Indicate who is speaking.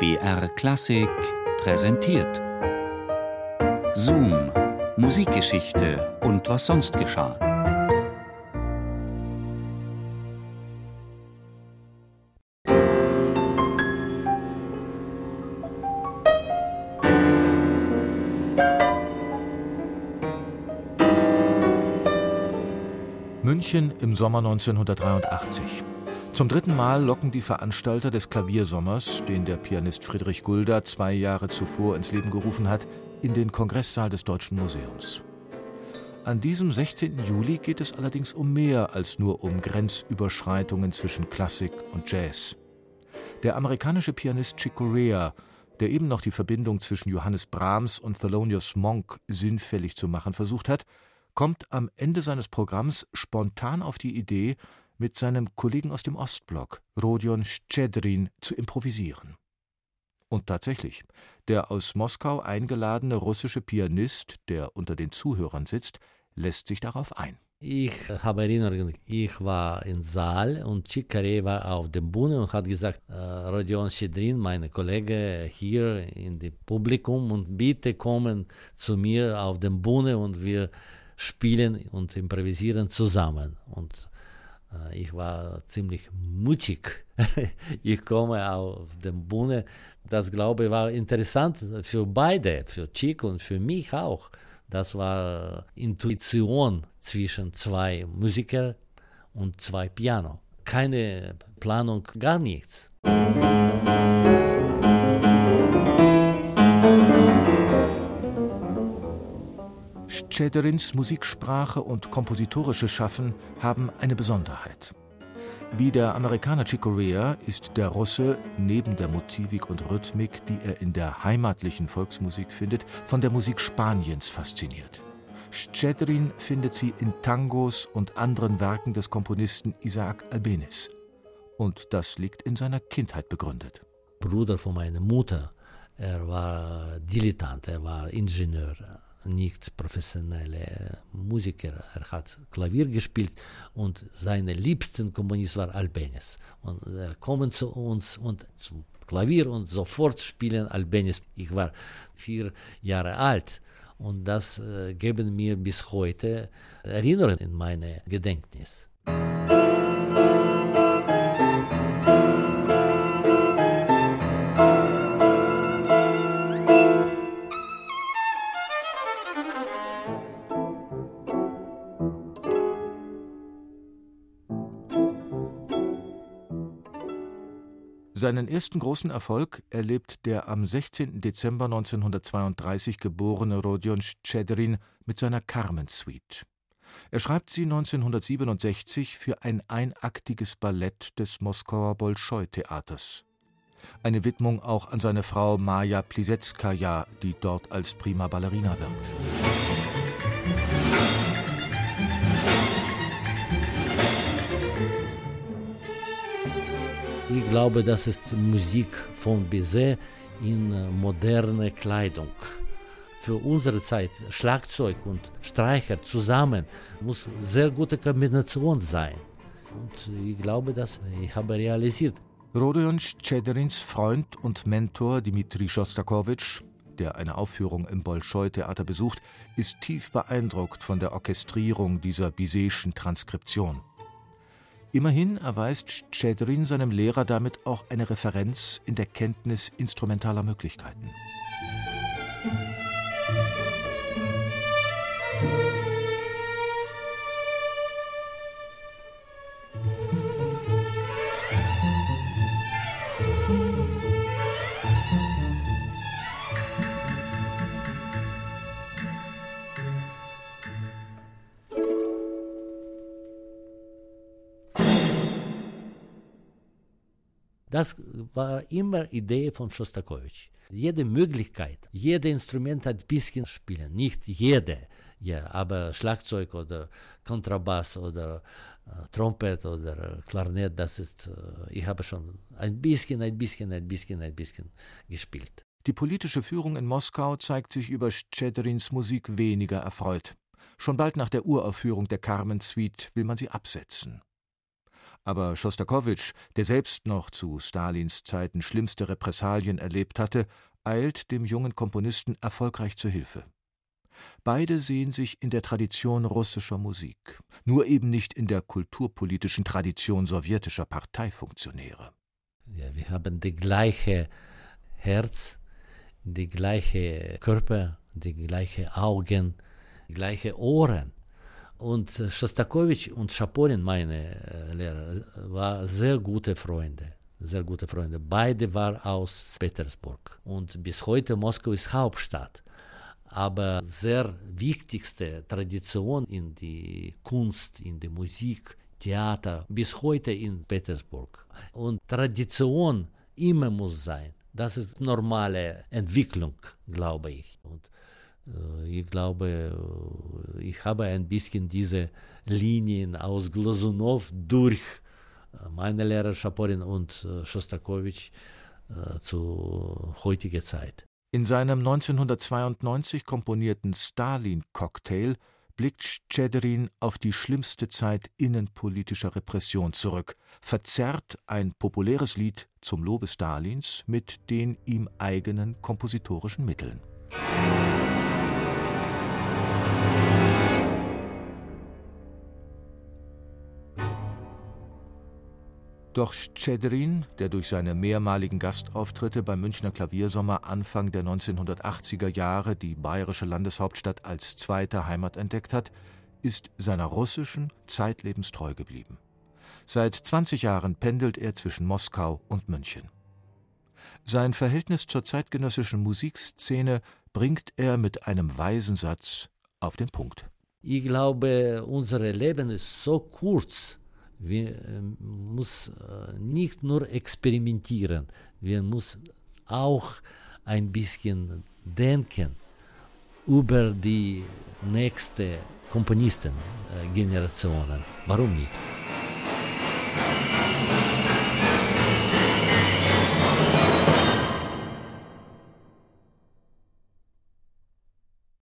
Speaker 1: BR Klassik präsentiert. Zoom, Musikgeschichte und was sonst geschah.
Speaker 2: München im Sommer 1983. Zum dritten Mal locken die Veranstalter des Klaviersommers, den der Pianist Friedrich Gulda zwei Jahre zuvor ins Leben gerufen hat, in den Kongresssaal des Deutschen Museums. An diesem 16. Juli geht es allerdings um mehr als nur um Grenzüberschreitungen zwischen Klassik und Jazz. Der amerikanische Pianist Chick Corea, der eben noch die Verbindung zwischen Johannes Brahms und Thelonious Monk sinnfällig zu machen versucht hat, kommt am Ende seines Programms spontan auf die Idee, mit seinem Kollegen aus dem Ostblock, Rodion Schedrin, zu improvisieren. Und tatsächlich, der aus Moskau eingeladene russische Pianist, der unter den Zuhörern sitzt, lässt sich darauf ein.
Speaker 3: Ich habe Erinnerungen, ich war im Saal und Chikare war auf dem Bühne und hat gesagt, äh, Rodion Schedrin, mein Kollege, hier in dem Publikum und bitte kommen zu mir auf dem Bühne und wir spielen und improvisieren zusammen. Und ich war ziemlich mutig. ich komme auf der Bühne. Das, glaube ich, war interessant für beide, für Chick und für mich auch. Das war Intuition zwischen zwei Musikern und zwei Piano. Keine Planung, gar nichts.
Speaker 2: Schäderins Musiksprache und kompositorische Schaffen haben eine Besonderheit. Wie der Amerikaner Chick ist der Russe neben der Motivik und Rhythmik, die er in der heimatlichen Volksmusik findet, von der Musik Spaniens fasziniert. Scedrin findet sie in Tangos und anderen Werken des Komponisten Isaac Albeniz. Und das liegt in seiner Kindheit begründet.
Speaker 3: Bruder von meiner Mutter, er war Dilettant, er war Ingenieur, nicht professionelle Musiker. Er hat Klavier gespielt und seine liebsten Komponist war Albenis. Und er kommt zu uns und zum Klavier und sofort spielen Albenis. Ich war vier Jahre alt und das äh, geben mir bis heute Erinnerungen in meine Gedächtnis.
Speaker 2: Seinen ersten großen Erfolg erlebt der am 16. Dezember 1932 geborene Rodion Schedrin mit seiner Carmen Suite. Er schreibt sie 1967 für ein einaktiges Ballett des Moskauer Bolschoi-Theaters. Eine Widmung auch an seine Frau Maja Plisetskaja, die dort als prima Ballerina wirkt.
Speaker 3: Ich glaube, das ist Musik von Bizet in äh, moderne Kleidung. Für unsere Zeit Schlagzeug und Streicher zusammen muss sehr gute Kombination sein. Und ich glaube, dass ich habe realisiert.
Speaker 2: Rodion Schederins Freund und Mentor Dmitri Schostakowitsch, der eine Aufführung im Bolschoi-Theater besucht, ist tief beeindruckt von der Orchestrierung dieser Bizetschen Transkription. Immerhin erweist Schedrin seinem Lehrer damit auch eine Referenz in der Kenntnis instrumentaler Möglichkeiten.
Speaker 3: Das war immer Idee von Schostakowitsch. Jede Möglichkeit, jedes Instrument ein bisschen spielen. Nicht jede, ja, aber Schlagzeug oder Kontrabass oder äh, Trompet oder Klarinett, das ist, äh, ich habe schon ein bisschen, ein bisschen, ein bisschen, ein bisschen gespielt.
Speaker 2: Die politische Führung in Moskau zeigt sich über Schedrins Musik weniger erfreut. Schon bald nach der Uraufführung der Carmen Suite will man sie absetzen. Aber Schostakowitsch, der selbst noch zu Stalins Zeiten schlimmste Repressalien erlebt hatte, eilt dem jungen Komponisten erfolgreich zu Hilfe. Beide sehen sich in der Tradition russischer Musik, nur eben nicht in der kulturpolitischen Tradition sowjetischer Parteifunktionäre.
Speaker 3: Ja, wir haben die gleiche Herz, die gleiche Körper, die gleiche Augen, die gleiche Ohren. Und Schostakowitsch und Schaponin, meine äh, Lehrer, waren sehr gute Freunde. Sehr gute Freunde. Beide waren aus Petersburg. Und bis heute Moskau ist Hauptstadt. Aber sehr wichtigste Tradition in die Kunst, in die Musik, Theater, bis heute in Petersburg. Und Tradition immer muss sein. Das ist normale Entwicklung, glaube ich. Und äh, ich glaube, äh, ich habe ein bisschen diese Linien aus Glasunow durch äh, meine Lehrer Schaporin und Schostakowitsch zu heutiger Zeit.
Speaker 2: In seinem 1992 komponierten Stalin-Cocktail blickt Schäderin auf die schlimmste Zeit innenpolitischer Repression zurück, verzerrt ein populäres Lied zum Lobe Stalins mit den ihm eigenen kompositorischen Mitteln. Doch Schäderin, der durch seine mehrmaligen Gastauftritte beim Münchner Klaviersommer Anfang der 1980er Jahre die bayerische Landeshauptstadt als zweite Heimat entdeckt hat, ist seiner russischen zeitlebens treu geblieben. Seit 20 Jahren pendelt er zwischen Moskau und München. Sein Verhältnis zur zeitgenössischen Musikszene bringt er mit einem weisen Satz auf den Punkt.
Speaker 3: Ich glaube, unser Leben ist so kurz, wir ähm, muss äh, nicht nur experimentieren, wir müssen auch ein bisschen denken über die nächste Komponistengenerationen. Warum nicht?